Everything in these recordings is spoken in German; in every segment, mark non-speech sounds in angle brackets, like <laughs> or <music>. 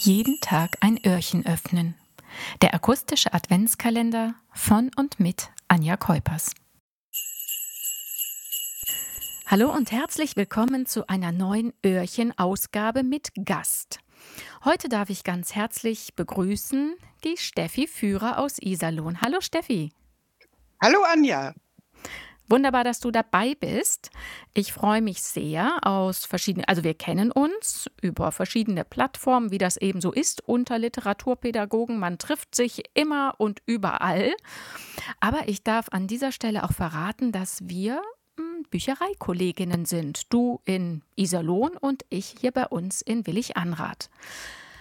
Jeden Tag ein Öhrchen öffnen. Der akustische Adventskalender von und mit Anja Keupers. Hallo und herzlich willkommen zu einer neuen Öhrchen-Ausgabe mit Gast. Heute darf ich ganz herzlich begrüßen die Steffi Führer aus Iserlohn. Hallo Steffi. Hallo Anja. Wunderbar, dass du dabei bist. Ich freue mich sehr aus verschiedenen, also wir kennen uns über verschiedene Plattformen, wie das eben so ist unter Literaturpädagogen. Man trifft sich immer und überall. Aber ich darf an dieser Stelle auch verraten, dass wir hm, Büchereikolleginnen sind. Du in Iserlohn und ich hier bei uns in Willig-Anrath.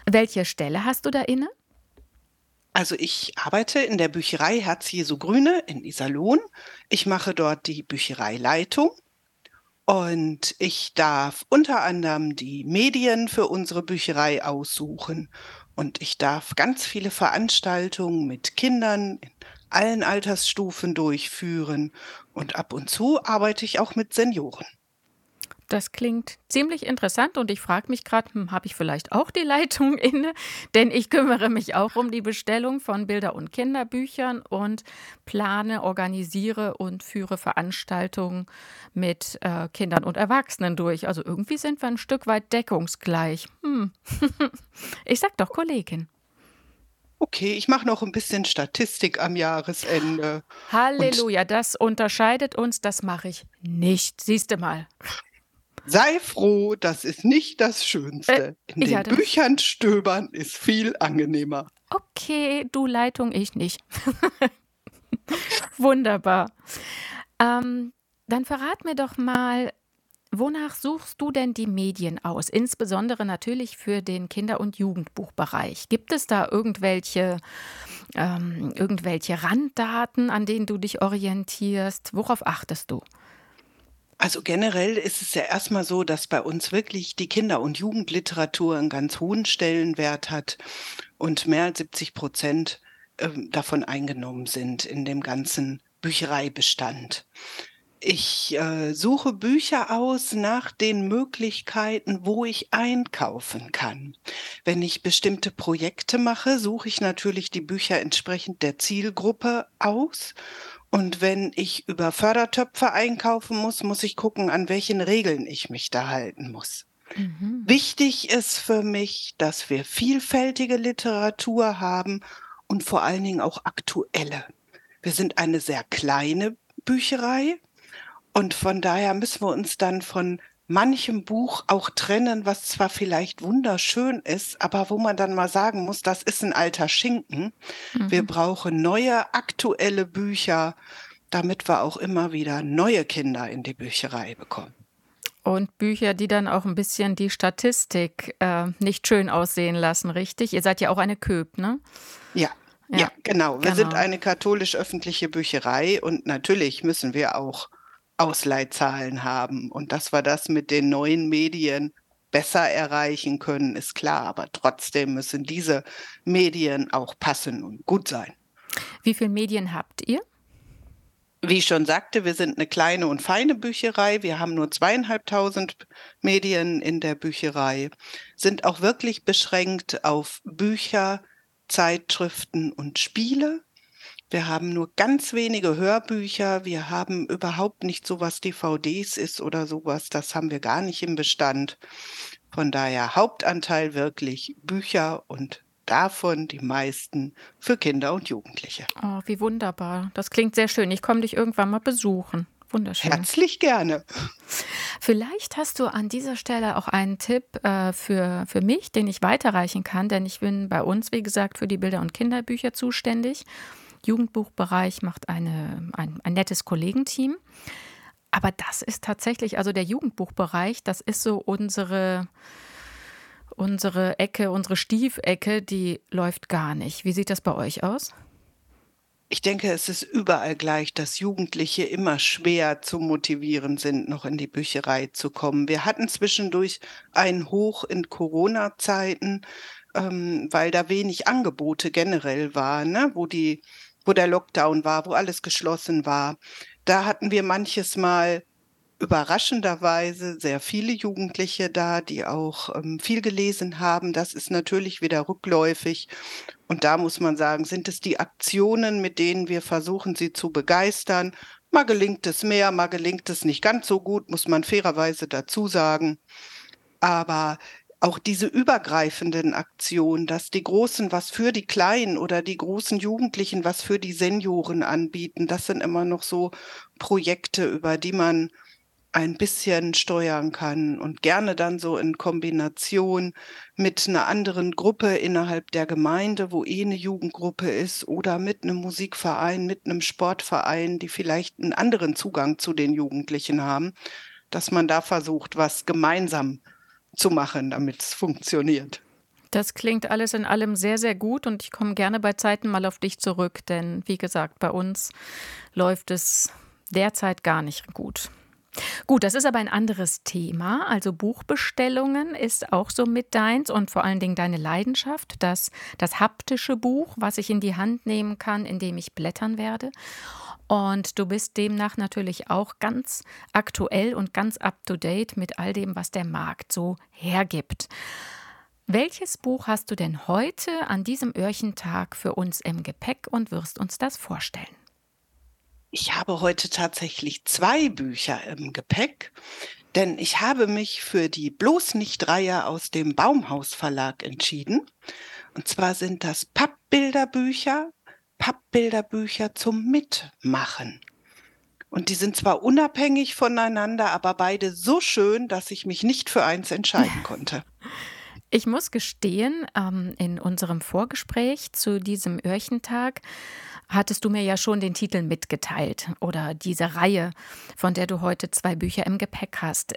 Welche Stelle hast du da inne? Also ich arbeite in der Bücherei Herz Jesu Grüne in Iserlohn. Ich mache dort die Büchereileitung und ich darf unter anderem die Medien für unsere Bücherei aussuchen und ich darf ganz viele Veranstaltungen mit Kindern in allen Altersstufen durchführen und ab und zu arbeite ich auch mit Senioren. Das klingt ziemlich interessant und ich frage mich gerade, hm, habe ich vielleicht auch die Leitung <laughs> inne? Denn ich kümmere mich auch um die Bestellung von Bilder- und Kinderbüchern und plane, organisiere und führe Veranstaltungen mit äh, Kindern und Erwachsenen durch. Also irgendwie sind wir ein Stück weit deckungsgleich. Hm. <laughs> ich sag doch Kollegin. Okay, ich mache noch ein bisschen Statistik am Jahresende. Halleluja, das unterscheidet uns, das mache ich nicht. Siehst du mal. Sei froh, das ist nicht das Schönste. Äh, In den Büchern stöbern ist viel angenehmer. Okay, du Leitung, ich nicht. <laughs> Wunderbar. Ähm, dann verrat mir doch mal, wonach suchst du denn die Medien aus? Insbesondere natürlich für den Kinder- und Jugendbuchbereich. Gibt es da irgendwelche, ähm, irgendwelche Randdaten, an denen du dich orientierst? Worauf achtest du? Also generell ist es ja erstmal so, dass bei uns wirklich die Kinder- und Jugendliteratur einen ganz hohen Stellenwert hat und mehr als 70 Prozent ähm, davon eingenommen sind in dem ganzen Büchereibestand. Ich äh, suche Bücher aus nach den Möglichkeiten, wo ich einkaufen kann. Wenn ich bestimmte Projekte mache, suche ich natürlich die Bücher entsprechend der Zielgruppe aus und wenn ich über Fördertöpfe einkaufen muss, muss ich gucken, an welchen Regeln ich mich da halten muss. Mhm. Wichtig ist für mich, dass wir vielfältige Literatur haben und vor allen Dingen auch aktuelle. Wir sind eine sehr kleine Bücherei und von daher müssen wir uns dann von manchem Buch auch trennen, was zwar vielleicht wunderschön ist, aber wo man dann mal sagen muss, das ist ein alter Schinken. Mhm. Wir brauchen neue, aktuelle Bücher, damit wir auch immer wieder neue Kinder in die Bücherei bekommen. Und Bücher, die dann auch ein bisschen die Statistik äh, nicht schön aussehen lassen, richtig? Ihr seid ja auch eine Köp, ne? Ja, ja, ja, genau. Wir genau. sind eine katholisch-öffentliche Bücherei und natürlich müssen wir auch Ausleihzahlen haben. Und dass wir das mit den neuen Medien besser erreichen können, ist klar. Aber trotzdem müssen diese Medien auch passen und gut sein. Wie viele Medien habt ihr? Wie ich schon sagte, wir sind eine kleine und feine Bücherei. Wir haben nur zweieinhalbtausend Medien in der Bücherei, sind auch wirklich beschränkt auf Bücher, Zeitschriften und Spiele. Wir haben nur ganz wenige Hörbücher. Wir haben überhaupt nicht so was DVDs ist oder sowas. Das haben wir gar nicht im Bestand. Von daher Hauptanteil wirklich Bücher und davon die meisten für Kinder und Jugendliche. Oh, wie wunderbar. Das klingt sehr schön. Ich komme dich irgendwann mal besuchen. Wunderschön. Herzlich gerne. <laughs> Vielleicht hast du an dieser Stelle auch einen Tipp äh, für, für mich, den ich weiterreichen kann, denn ich bin bei uns, wie gesagt, für die Bilder- und Kinderbücher zuständig. Jugendbuchbereich macht eine, ein, ein nettes Kollegenteam. Aber das ist tatsächlich, also der Jugendbuchbereich, das ist so unsere, unsere Ecke, unsere Stiefecke, die läuft gar nicht. Wie sieht das bei euch aus? Ich denke, es ist überall gleich, dass Jugendliche immer schwer zu motivieren sind, noch in die Bücherei zu kommen. Wir hatten zwischendurch ein Hoch in Corona-Zeiten, ähm, weil da wenig Angebote generell waren, ne? wo die wo der Lockdown war, wo alles geschlossen war. Da hatten wir manches Mal überraschenderweise sehr viele Jugendliche da, die auch ähm, viel gelesen haben. Das ist natürlich wieder rückläufig. Und da muss man sagen, sind es die Aktionen, mit denen wir versuchen, sie zu begeistern. Mal gelingt es mehr, mal gelingt es nicht ganz so gut, muss man fairerweise dazu sagen. Aber auch diese übergreifenden Aktionen, dass die Großen was für die Kleinen oder die großen Jugendlichen was für die Senioren anbieten, das sind immer noch so Projekte, über die man ein bisschen steuern kann und gerne dann so in Kombination mit einer anderen Gruppe innerhalb der Gemeinde, wo eh eine Jugendgruppe ist oder mit einem Musikverein, mit einem Sportverein, die vielleicht einen anderen Zugang zu den Jugendlichen haben, dass man da versucht, was gemeinsam zu machen, damit es funktioniert. Das klingt alles in allem sehr, sehr gut und ich komme gerne bei Zeiten mal auf dich zurück, denn wie gesagt, bei uns läuft es derzeit gar nicht gut. Gut, das ist aber ein anderes Thema. Also Buchbestellungen ist auch so mit deins und vor allen Dingen deine Leidenschaft, das, das haptische Buch, was ich in die Hand nehmen kann, indem ich blättern werde. Und du bist demnach natürlich auch ganz aktuell und ganz up-to-date mit all dem, was der Markt so hergibt. Welches Buch hast du denn heute an diesem Öhrchentag für uns im Gepäck und wirst uns das vorstellen? Ich habe heute tatsächlich zwei Bücher im Gepäck, denn ich habe mich für die bloß nicht Reihe aus dem Baumhaus Verlag entschieden. Und zwar sind das Pappbilderbücher, Pappbilderbücher zum Mitmachen. Und die sind zwar unabhängig voneinander, aber beide so schön, dass ich mich nicht für eins entscheiden <laughs> konnte. Ich muss gestehen, ähm, in unserem Vorgespräch zu diesem Öhrchentag hattest du mir ja schon den Titel mitgeteilt oder diese Reihe, von der du heute zwei Bücher im Gepäck hast.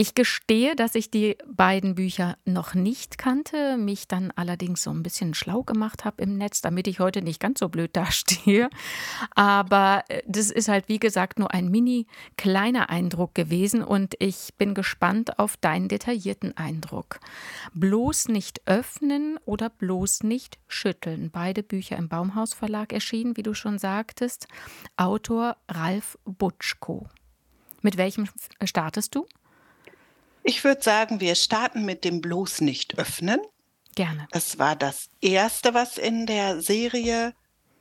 Ich gestehe, dass ich die beiden Bücher noch nicht kannte, mich dann allerdings so ein bisschen schlau gemacht habe im Netz, damit ich heute nicht ganz so blöd dastehe. Aber äh, das ist halt, wie gesagt, nur ein mini kleiner Eindruck gewesen und ich bin gespannt auf deinen detaillierten Eindruck. Bloß nicht öffnen oder bloß nicht schütteln. Beide Bücher im Baumhaus Verlag erschienen, wie du schon sagtest. Autor Ralf Butschko. Mit welchem startest du? Ich würde sagen, wir starten mit dem bloß nicht öffnen. Gerne. Das war das erste, was in der Serie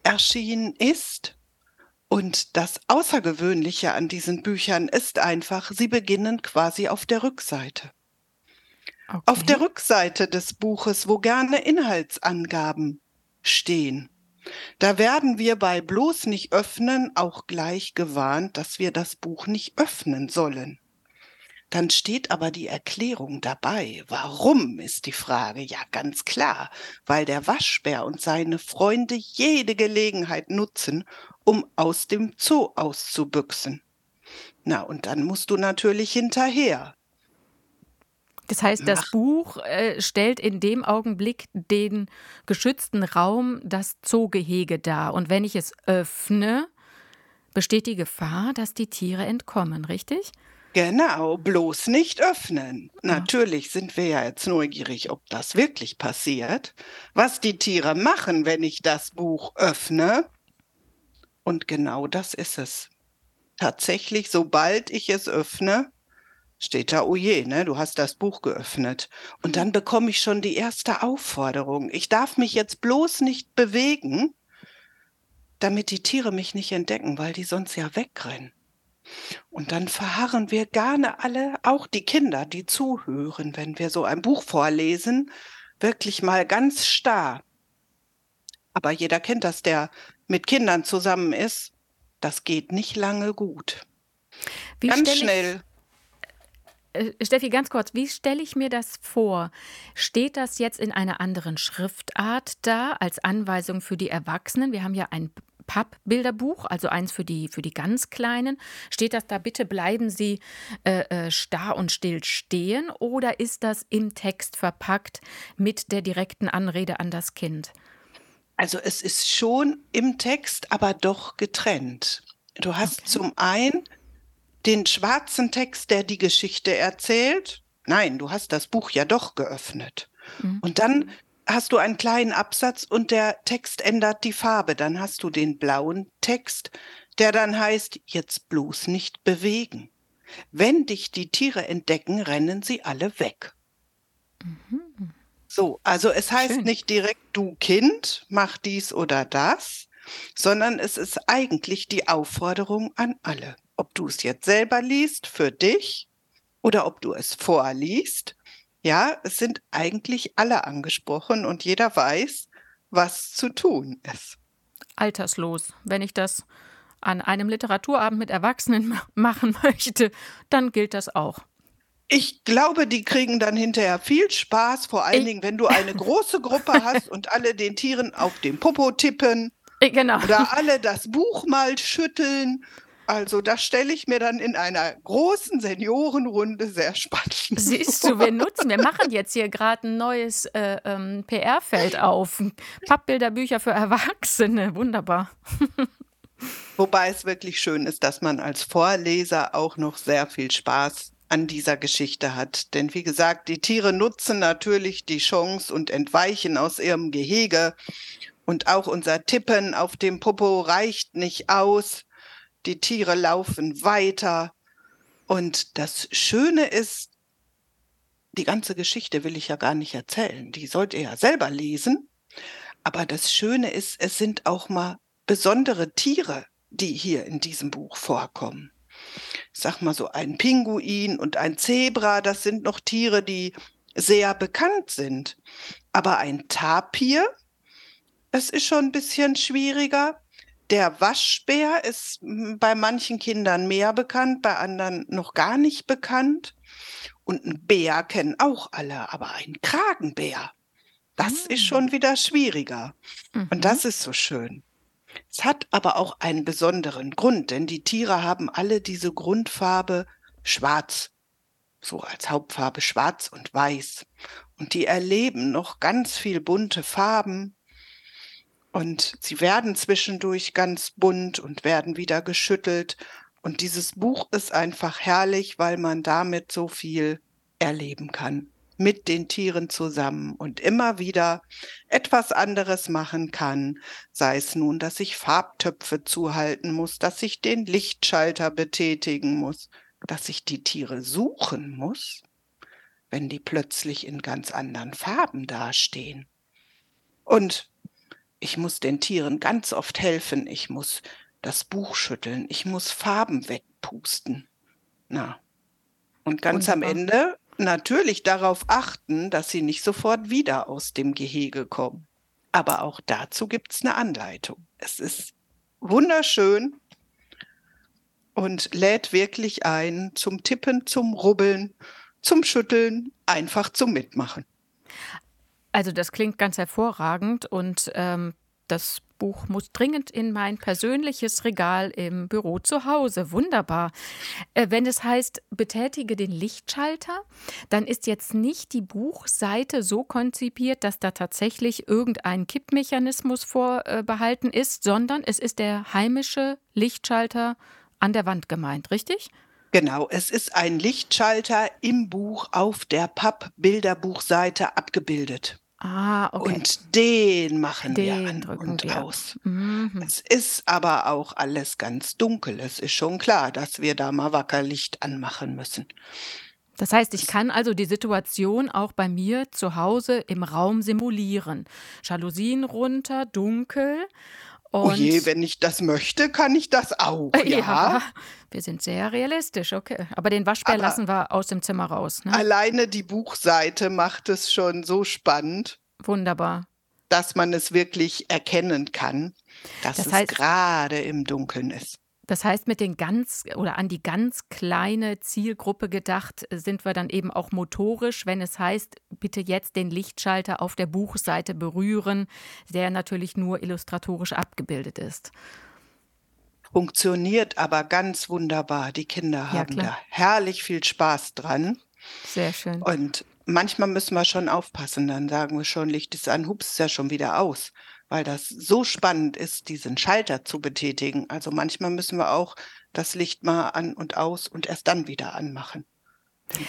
erschienen ist. Und das Außergewöhnliche an diesen Büchern ist einfach, sie beginnen quasi auf der Rückseite. Okay. Auf der Rückseite des Buches, wo gerne Inhaltsangaben stehen. Da werden wir bei bloß nicht öffnen auch gleich gewarnt, dass wir das Buch nicht öffnen sollen. Dann steht aber die Erklärung dabei. Warum ist die Frage? Ja, ganz klar, weil der Waschbär und seine Freunde jede Gelegenheit nutzen, um aus dem Zoo auszubüchsen. Na, und dann musst du natürlich hinterher. Das heißt, das Mach. Buch äh, stellt in dem Augenblick den geschützten Raum, das Zoogehege dar. Und wenn ich es öffne, besteht die Gefahr, dass die Tiere entkommen, richtig? Genau, bloß nicht öffnen. Ja. Natürlich sind wir ja jetzt neugierig, ob das wirklich passiert. Was die Tiere machen, wenn ich das Buch öffne. Und genau das ist es. Tatsächlich, sobald ich es öffne, steht da, oh je, ne, du hast das Buch geöffnet. Und dann bekomme ich schon die erste Aufforderung. Ich darf mich jetzt bloß nicht bewegen, damit die Tiere mich nicht entdecken, weil die sonst ja wegrennen. Und dann verharren wir gerne alle, auch die Kinder, die zuhören, wenn wir so ein Buch vorlesen, wirklich mal ganz starr. Aber jeder kennt das, der mit Kindern zusammen ist. Das geht nicht lange gut. Wie ganz schnell. Äh, Steffi, ganz kurz, wie stelle ich mir das vor? Steht das jetzt in einer anderen Schriftart da als Anweisung für die Erwachsenen? Wir haben ja ein Pappbilderbuch, also eins für die, für die ganz Kleinen. Steht das da, bitte bleiben Sie äh, äh, starr und still stehen oder ist das im Text verpackt mit der direkten Anrede an das Kind? Also es ist schon im Text, aber doch getrennt. Du hast okay. zum einen den schwarzen Text, der die Geschichte erzählt. Nein, du hast das Buch ja doch geöffnet. Mhm. Und dann hast du einen kleinen Absatz und der Text ändert die Farbe. Dann hast du den blauen Text, der dann heißt, jetzt bloß nicht bewegen. Wenn dich die Tiere entdecken, rennen sie alle weg. Mhm. So, also es heißt Schön. nicht direkt, du Kind, mach dies oder das, sondern es ist eigentlich die Aufforderung an alle. Ob du es jetzt selber liest für dich oder ob du es vorliest. Ja, es sind eigentlich alle angesprochen und jeder weiß, was zu tun ist. Alterslos. Wenn ich das an einem Literaturabend mit Erwachsenen machen möchte, dann gilt das auch. Ich glaube, die kriegen dann hinterher viel Spaß, vor allen ich Dingen, wenn du eine <laughs> große Gruppe hast und alle den Tieren auf den Popo tippen. Genau. Oder alle das Buch mal schütteln. Also das stelle ich mir dann in einer großen Seniorenrunde sehr spannend. Siehst du, wir nutzen, wir machen jetzt hier gerade ein neues äh, ähm, PR-Feld auf. Pappbilderbücher für Erwachsene, wunderbar. Wobei es wirklich schön ist, dass man als Vorleser auch noch sehr viel Spaß an dieser Geschichte hat. Denn wie gesagt, die Tiere nutzen natürlich die Chance und entweichen aus ihrem Gehege. Und auch unser Tippen auf dem Popo reicht nicht aus. Die Tiere laufen weiter. Und das Schöne ist, die ganze Geschichte will ich ja gar nicht erzählen. Die sollt ihr ja selber lesen. Aber das Schöne ist, es sind auch mal besondere Tiere, die hier in diesem Buch vorkommen sag mal so ein Pinguin und ein Zebra, das sind noch Tiere, die sehr bekannt sind. Aber ein Tapir, das ist schon ein bisschen schwieriger. Der Waschbär ist hm, bei manchen Kindern mehr bekannt, bei anderen noch gar nicht bekannt. Und ein Bär kennen auch alle, aber ein Kragenbär, das mhm. ist schon wieder schwieriger. Mhm. Und das ist so schön. Es hat aber auch einen besonderen Grund, denn die Tiere haben alle diese Grundfarbe schwarz, so als Hauptfarbe schwarz und weiß. Und die erleben noch ganz viel bunte Farben. Und sie werden zwischendurch ganz bunt und werden wieder geschüttelt. Und dieses Buch ist einfach herrlich, weil man damit so viel erleben kann mit den Tieren zusammen und immer wieder etwas anderes machen kann, sei es nun, dass ich Farbtöpfe zuhalten muss, dass ich den Lichtschalter betätigen muss, dass ich die Tiere suchen muss, wenn die plötzlich in ganz anderen Farben dastehen. Und ich muss den Tieren ganz oft helfen, ich muss das Buch schütteln, ich muss Farben wegpusten. Na. Und ganz Wunderbar. am Ende natürlich darauf achten, dass sie nicht sofort wieder aus dem Gehege kommen. Aber auch dazu gibt es eine Anleitung. Es ist wunderschön und lädt wirklich ein zum Tippen, zum Rubbeln, zum Schütteln, einfach zum Mitmachen. Also das klingt ganz hervorragend und ähm, das Buch muss dringend in mein persönliches Regal im Büro zu Hause. Wunderbar. Äh, wenn es heißt, betätige den Lichtschalter, dann ist jetzt nicht die Buchseite so konzipiert, dass da tatsächlich irgendein Kippmechanismus vorbehalten ist, sondern es ist der heimische Lichtschalter an der Wand gemeint, richtig? Genau, es ist ein Lichtschalter im Buch auf der Papp-Bilderbuchseite abgebildet. Ah, okay. Und den machen den wir an und wir. aus. Mhm. Es ist aber auch alles ganz dunkel. Es ist schon klar, dass wir da mal Wackerlicht anmachen müssen. Das heißt, ich kann also die Situation auch bei mir zu Hause im Raum simulieren. Jalousien runter, dunkel. Und oh je, wenn ich das möchte, kann ich das auch. <laughs> Ja, ja wir sind sehr realistisch, okay. Aber den Waschbär Aber lassen wir aus dem Zimmer raus. Ne? Alleine die Buchseite macht es schon so spannend. Wunderbar. Dass man es wirklich erkennen kann, dass das heißt, es gerade im Dunkeln ist. Das heißt, mit den ganz oder an die ganz kleine Zielgruppe gedacht, sind wir dann eben auch motorisch, wenn es heißt, bitte jetzt den Lichtschalter auf der Buchseite berühren, der natürlich nur illustratorisch abgebildet ist. Funktioniert aber ganz wunderbar. Die Kinder haben ja, da herrlich viel Spaß dran. Sehr schön. Und manchmal müssen wir schon aufpassen, dann sagen wir schon, Licht ist an, hups, ist ja schon wieder aus weil das so spannend ist, diesen Schalter zu betätigen. Also manchmal müssen wir auch das Licht mal an und aus und erst dann wieder anmachen.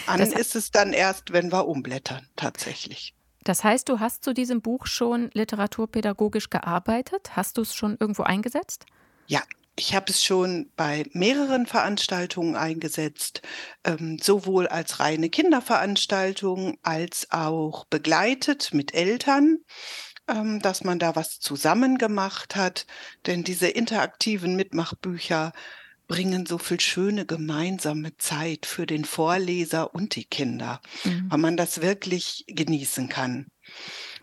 An das ist es dann erst, wenn wir umblättern, tatsächlich. Das heißt, du hast zu diesem Buch schon literaturpädagogisch gearbeitet? Hast du es schon irgendwo eingesetzt? Ja, ich habe es schon bei mehreren Veranstaltungen eingesetzt, ähm, sowohl als reine Kinderveranstaltung als auch begleitet mit Eltern, ähm, dass man da was zusammen gemacht hat. Denn diese interaktiven Mitmachbücher bringen so viel schöne gemeinsame Zeit für den Vorleser und die Kinder, mhm. weil man das wirklich genießen kann.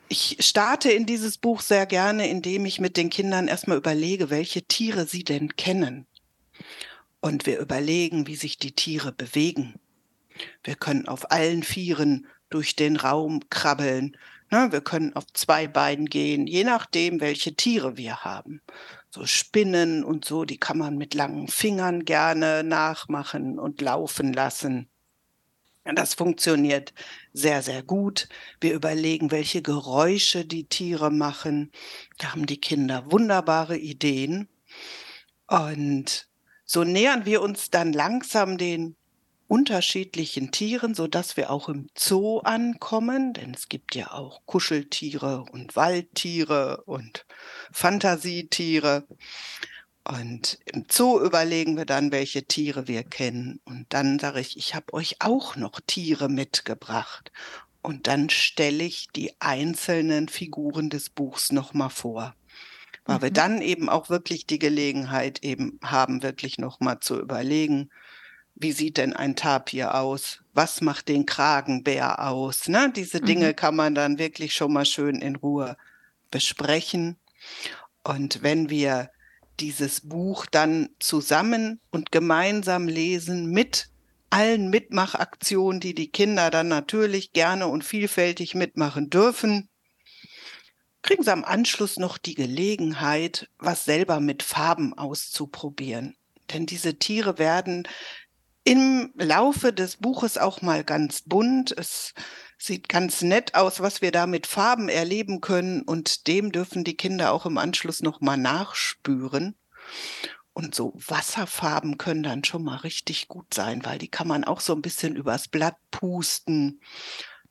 Ich starte in dieses Buch sehr gerne, indem ich mit den Kindern erstmal überlege, welche Tiere sie denn kennen. Und wir überlegen, wie sich die Tiere bewegen. Wir können auf allen Vieren durch den Raum krabbeln. Ne, wir können auf zwei Beinen gehen, je nachdem, welche Tiere wir haben. So Spinnen und so, die kann man mit langen Fingern gerne nachmachen und laufen lassen. Das funktioniert sehr, sehr gut. Wir überlegen, welche Geräusche die Tiere machen. Da haben die Kinder wunderbare Ideen. Und so nähern wir uns dann langsam den unterschiedlichen Tieren, so dass wir auch im Zoo ankommen, denn es gibt ja auch Kuscheltiere und Waldtiere und Fantasietiere. Und im Zoo überlegen wir dann, welche Tiere wir kennen. Und dann sage ich, ich habe euch auch noch Tiere mitgebracht. Und dann stelle ich die einzelnen Figuren des Buchs nochmal vor. Weil mhm. wir dann eben auch wirklich die Gelegenheit eben haben, wirklich nochmal zu überlegen, wie sieht denn ein Tapir aus? Was macht den Kragenbär aus? Ne? Diese Dinge mhm. kann man dann wirklich schon mal schön in Ruhe besprechen. Und wenn wir dieses Buch dann zusammen und gemeinsam lesen mit allen Mitmachaktionen, die die Kinder dann natürlich gerne und vielfältig mitmachen dürfen, kriegen sie am Anschluss noch die Gelegenheit, was selber mit Farben auszuprobieren. Denn diese Tiere werden im Laufe des Buches auch mal ganz bunt. Es sieht ganz nett aus, was wir da mit Farben erleben können und dem dürfen die Kinder auch im Anschluss noch mal nachspüren. Und so Wasserfarben können dann schon mal richtig gut sein, weil die kann man auch so ein bisschen übers Blatt pusten.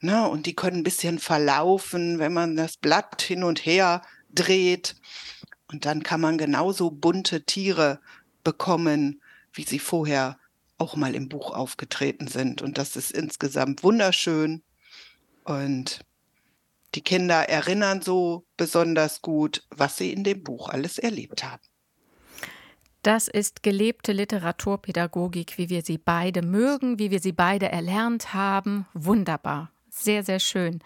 Ne? Und die können ein bisschen verlaufen, wenn man das Blatt hin und her dreht. Und dann kann man genauso bunte Tiere bekommen, wie sie vorher auch mal im Buch aufgetreten sind. Und das ist insgesamt wunderschön. Und die Kinder erinnern so besonders gut, was sie in dem Buch alles erlebt haben. Das ist gelebte Literaturpädagogik, wie wir sie beide mögen, wie wir sie beide erlernt haben. Wunderbar. Sehr, sehr schön.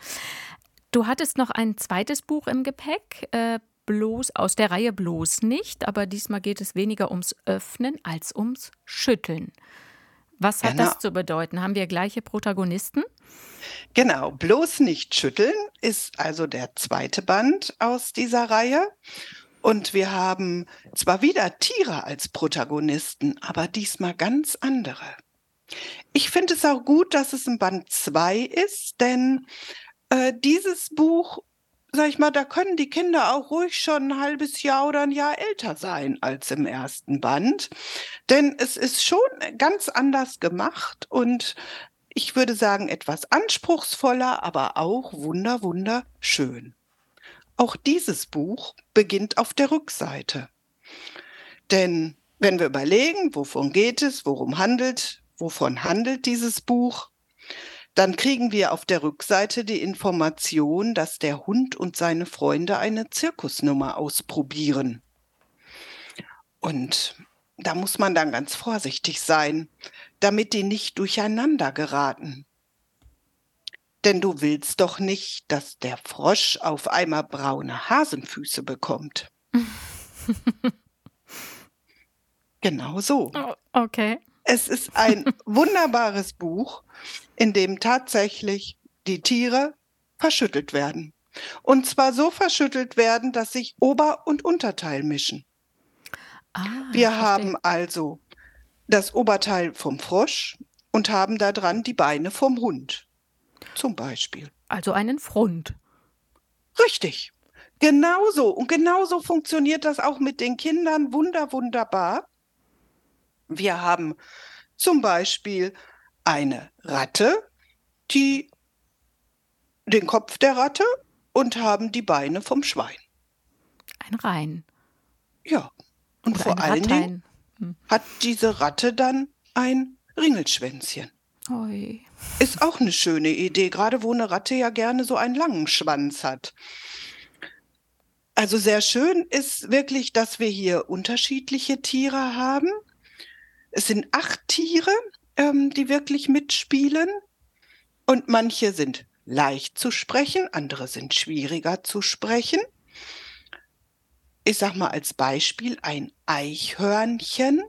Du hattest noch ein zweites Buch im Gepäck, äh, bloß aus der Reihe bloß nicht, aber diesmal geht es weniger ums Öffnen als ums Schütteln. Was hat genau. das zu bedeuten? Haben wir gleiche Protagonisten? Genau, bloß nicht schütteln ist also der zweite Band aus dieser Reihe. Und wir haben zwar wieder Tiere als Protagonisten, aber diesmal ganz andere. Ich finde es auch gut, dass es ein Band 2 ist, denn äh, dieses Buch sag ich mal, da können die Kinder auch ruhig schon ein halbes Jahr oder ein Jahr älter sein als im ersten Band. Denn es ist schon ganz anders gemacht und ich würde sagen etwas anspruchsvoller, aber auch wunder, wunderschön. Auch dieses Buch beginnt auf der Rückseite. Denn wenn wir überlegen, wovon geht es, worum handelt, wovon handelt dieses Buch, dann kriegen wir auf der Rückseite die Information, dass der Hund und seine Freunde eine Zirkusnummer ausprobieren. Und da muss man dann ganz vorsichtig sein, damit die nicht durcheinander geraten. Denn du willst doch nicht, dass der Frosch auf einmal braune Hasenfüße bekommt. <laughs> genau so. Oh, okay. Es ist ein <laughs> wunderbares Buch in dem tatsächlich die Tiere verschüttelt werden. Und zwar so verschüttelt werden, dass sich Ober- und Unterteil mischen. Ah, Wir haben also das Oberteil vom Frosch und haben da dran die Beine vom Hund. Zum Beispiel. Also einen Front. Richtig. Genauso. Und genauso funktioniert das auch mit den Kindern wunder, wunderbar. Wir haben zum Beispiel eine Ratte, die den Kopf der Ratte und haben die Beine vom Schwein. Ein Rein. Ja. Und Oder vor allen Rattein. Dingen hat diese Ratte dann ein Ringelschwänzchen. Ui. Ist auch eine schöne Idee, gerade wo eine Ratte ja gerne so einen langen Schwanz hat. Also sehr schön ist wirklich, dass wir hier unterschiedliche Tiere haben. Es sind acht Tiere, ähm, die wirklich mitspielen. Und manche sind leicht zu sprechen, andere sind schwieriger zu sprechen. Ich sag mal als Beispiel, ein Eichhörnchen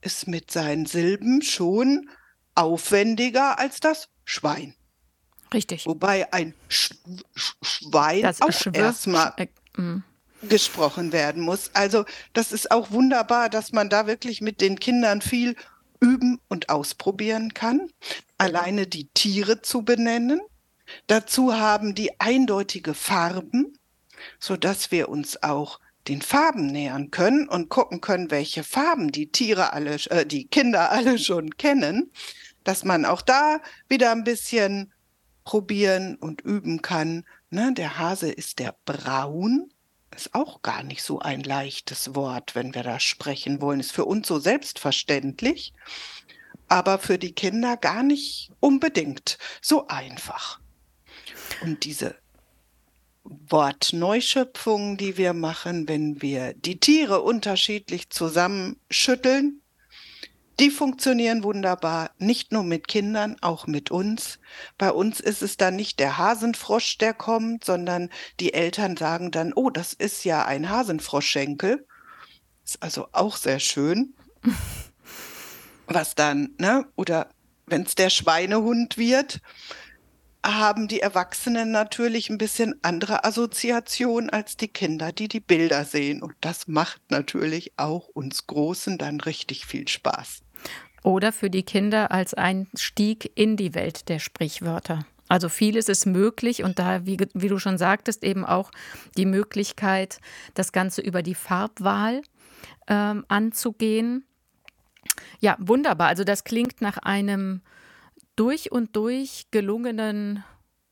ist mit seinen Silben schon aufwendiger als das Schwein. Richtig. Wobei ein Sch Sch Schwein Das auch erstmal äh, mm. Gesprochen werden muss. Also das ist auch wunderbar, dass man da wirklich mit den Kindern viel üben und ausprobieren kann. Alleine die Tiere zu benennen. Dazu haben die eindeutige Farben, sodass wir uns auch den Farben nähern können und gucken können, welche Farben die Tiere alle, äh, die Kinder <laughs> alle schon kennen, dass man auch da wieder ein bisschen probieren und üben kann. Ne, der Hase ist der Braun, ist auch gar nicht so ein leichtes Wort, wenn wir da sprechen wollen. Ist für uns so selbstverständlich, aber für die Kinder gar nicht unbedingt so einfach. Und diese Wortneuschöpfungen, die wir machen, wenn wir die Tiere unterschiedlich zusammenschütteln, die funktionieren wunderbar, nicht nur mit Kindern, auch mit uns. Bei uns ist es dann nicht der Hasenfrosch, der kommt, sondern die Eltern sagen dann, oh, das ist ja ein Hasenfroschschenkel. Ist also auch sehr schön. <laughs> Was dann, ne? Oder wenn es der Schweinehund wird, haben die Erwachsenen natürlich ein bisschen andere Assoziation als die Kinder, die die Bilder sehen. Und das macht natürlich auch uns Großen dann richtig viel Spaß. Oder für die Kinder als Einstieg in die Welt der Sprichwörter. Also vieles ist möglich und da, wie, wie du schon sagtest, eben auch die Möglichkeit, das Ganze über die Farbwahl ähm, anzugehen. Ja, wunderbar. Also das klingt nach einem durch und durch gelungenen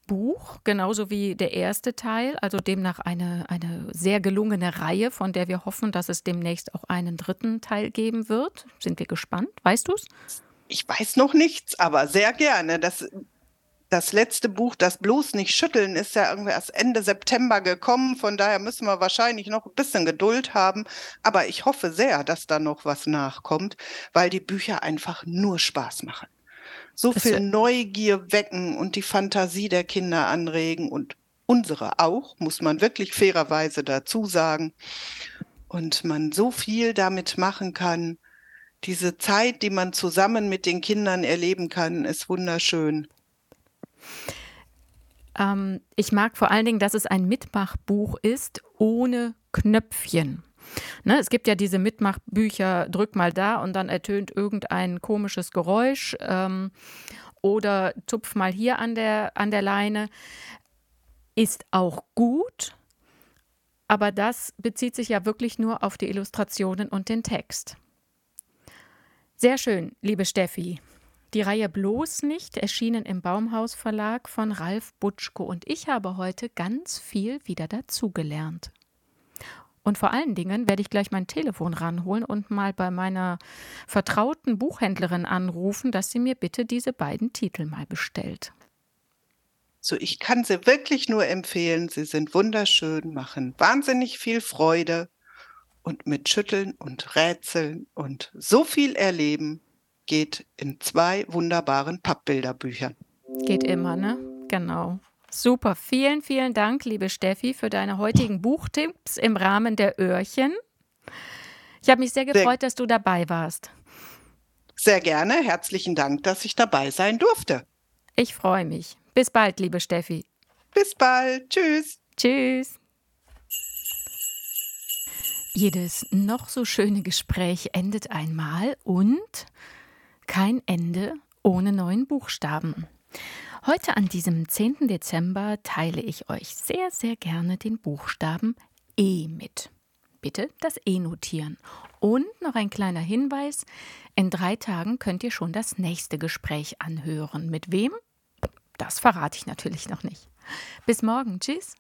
Buch, genauso wie der erste Teil, also demnach eine, eine sehr gelungene Reihe, von der wir hoffen, dass es demnächst auch einen dritten Teil geben wird. Sind wir gespannt? Weißt du es? Ich weiß noch nichts, aber sehr gerne. Das, das letzte Buch, das bloß nicht schütteln, ist ja irgendwie erst Ende September gekommen. Von daher müssen wir wahrscheinlich noch ein bisschen Geduld haben. Aber ich hoffe sehr, dass da noch was nachkommt, weil die Bücher einfach nur Spaß machen. So Das viel Neugier wecken und die Fantasie der Kinder anregen und unsere auch, muss man wirklich fairerweise dazu sagen. Und man so viel damit machen kann. Diese Zeit, die man zusammen mit den Kindern erleben kann, ist wunderschön. Ähm, ich mag vor allen Dingen, dass es ein Mitmachbuch ist ohne Knöpfchen. Ne, es gibt ja diese Mitmachbücher, drück mal da und dann ertönt irgendein komisches Geräusch ähm, oder tupf mal hier an der, an der Leine. Ist auch gut, aber das bezieht sich ja wirklich nur auf die Illustrationen und den Text. Sehr schön, liebe Steffi. Die Reihe Bloß nicht erschienen im Baumhaus Verlag von Ralf Butschko und ich habe heute ganz viel wieder dazugelernt. Und vor allen Dingen werde ich gleich mein Telefon ranholen und mal bei meiner vertrauten Buchhändlerin anrufen, dass sie mir bitte diese beiden Titel mal bestellt. So, ich kann sie wirklich nur empfehlen. Sie sind wunderschön, machen wahnsinnig viel Freude und mit Schütteln und Rätseln und so viel erleben geht in zwei wunderbaren Pappbilderbüchern. Geht immer, ne? Genau. Super. Vielen, vielen Dank, liebe Steffi, für deine heutigen Buchtipps im Rahmen der Öhrchen. Ich habe mich sehr gefreut, dass du dabei warst. Sehr gerne. Herzlichen Dank, dass ich dabei sein durfte. Ich freue mich. Bis bald, liebe Steffi. Bis bald. Tschüss. Tschüss. Jedes noch so schöne Gespräch endet einmal und kein Ende ohne neuen Buchstaben. Heute an diesem 10. Dezember teile ich euch sehr, sehr gerne den Buchstaben E mit. Bitte das E notieren. Und noch ein kleiner Hinweis: In drei Tagen könnt ihr schon das nächste Gespräch anhören. Mit wem? Das verrate ich natürlich noch nicht. Bis morgen. Tschüss.